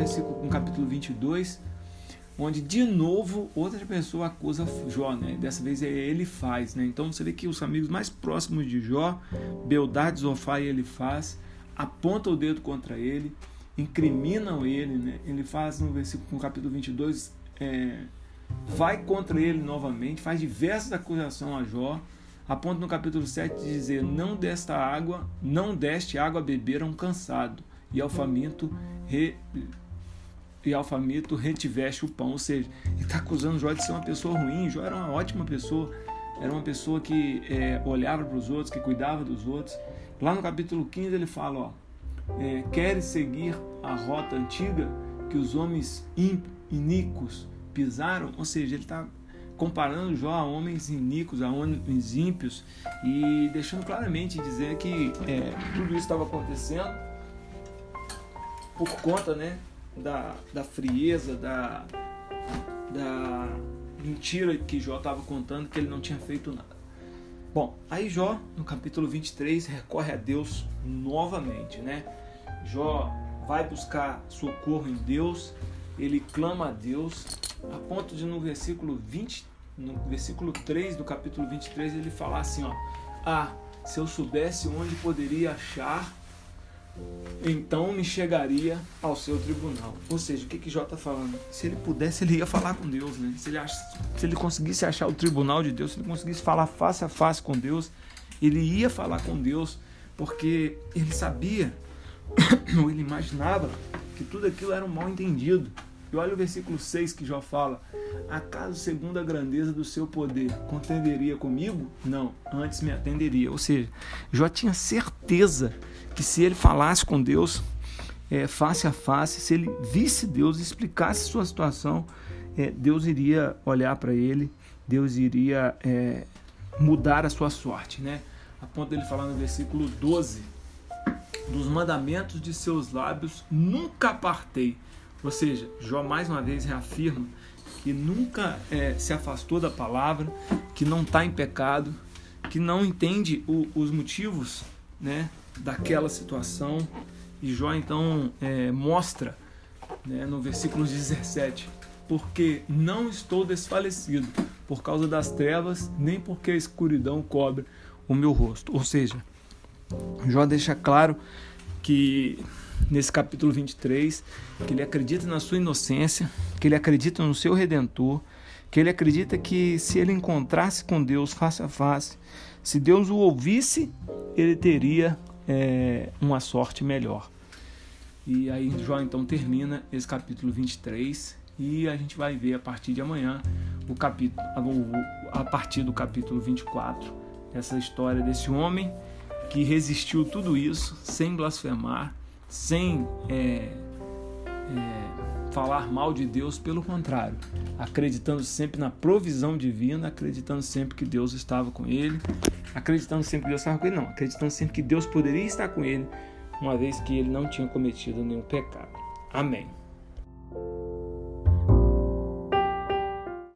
versículo, no capítulo 22, onde de novo outra pessoa acusa Jó, né? Dessa vez é ele faz, né? Então você vê que os amigos mais próximos de Jó, Beldade, Zofá ele faz, apontam o dedo contra ele, incriminam ele, né? Ele faz no versículo, no capítulo 22, é, vai contra ele novamente, faz diversas acusações a Jó, aponta no capítulo 7 de dizer: Não desta água, não deste água a beber a um cansado, e ao faminto re, e ao faminto retiveste o pão. Ou seja, ele está acusando Jó de ser uma pessoa ruim. Jó era uma ótima pessoa, era uma pessoa que é, olhava para os outros, que cuidava dos outros. Lá no capítulo 15 ele fala: é, queres seguir a rota antiga que os homens iníquos pisaram? Ou seja, ele está comparando Jó a homens iníquos, a homens ímpios e deixando claramente dizer que é, tudo isso estava acontecendo por conta né, da, da frieza, da, da mentira que Jó estava contando, que ele não tinha feito nada. Bom, aí Jó, no capítulo 23, recorre a Deus novamente, né? Jó vai buscar socorro em Deus, ele clama a Deus, a ponto de no versículo 20, no versículo 3 do capítulo 23, ele falar assim, ó: "Ah, se eu soubesse onde poderia achar, então me chegaria ao seu tribunal". Ou seja, o que que Jó está falando? Se ele pudesse, ele ia falar com Deus, né? Se ele, ach... se ele conseguisse achar o tribunal de Deus, se ele conseguisse falar face a face com Deus, ele ia falar com Deus, porque ele sabia, ou ele imaginava, que tudo aquilo era um mal entendido. E olha o versículo 6 que Jó fala: Acaso, segundo a grandeza do seu poder, contenderia comigo? Não, antes me atenderia. Ou seja, Jó tinha certeza que se ele falasse com Deus é, face a face, se ele visse Deus e explicasse sua situação, é, Deus iria olhar para ele, Deus iria é, mudar a sua sorte. Né? A ponto dele falar no versículo 12: Dos mandamentos de seus lábios nunca apartei ou seja, Jó mais uma vez reafirma que nunca é, se afastou da palavra, que não está em pecado, que não entende o, os motivos né, daquela situação. E Jó então é, mostra né, no versículo 17: Porque não estou desfalecido por causa das trevas, nem porque a escuridão cobre o meu rosto. Ou seja, Jó deixa claro que nesse capítulo 23, que ele acredita na sua inocência, que ele acredita no seu redentor, que ele acredita que se ele encontrasse com Deus face a face, se Deus o ouvisse, ele teria é, uma sorte melhor. E aí Jó então termina esse capítulo 23 e a gente vai ver a partir de amanhã o capítulo a partir do capítulo 24 essa história desse homem que resistiu tudo isso sem blasfemar, sem é, é, falar mal de Deus, pelo contrário, acreditando sempre na provisão divina, acreditando sempre que Deus estava com ele, acreditando sempre que Deus estava com ele, não, acreditando sempre que Deus poderia estar com ele, uma vez que ele não tinha cometido nenhum pecado. Amém.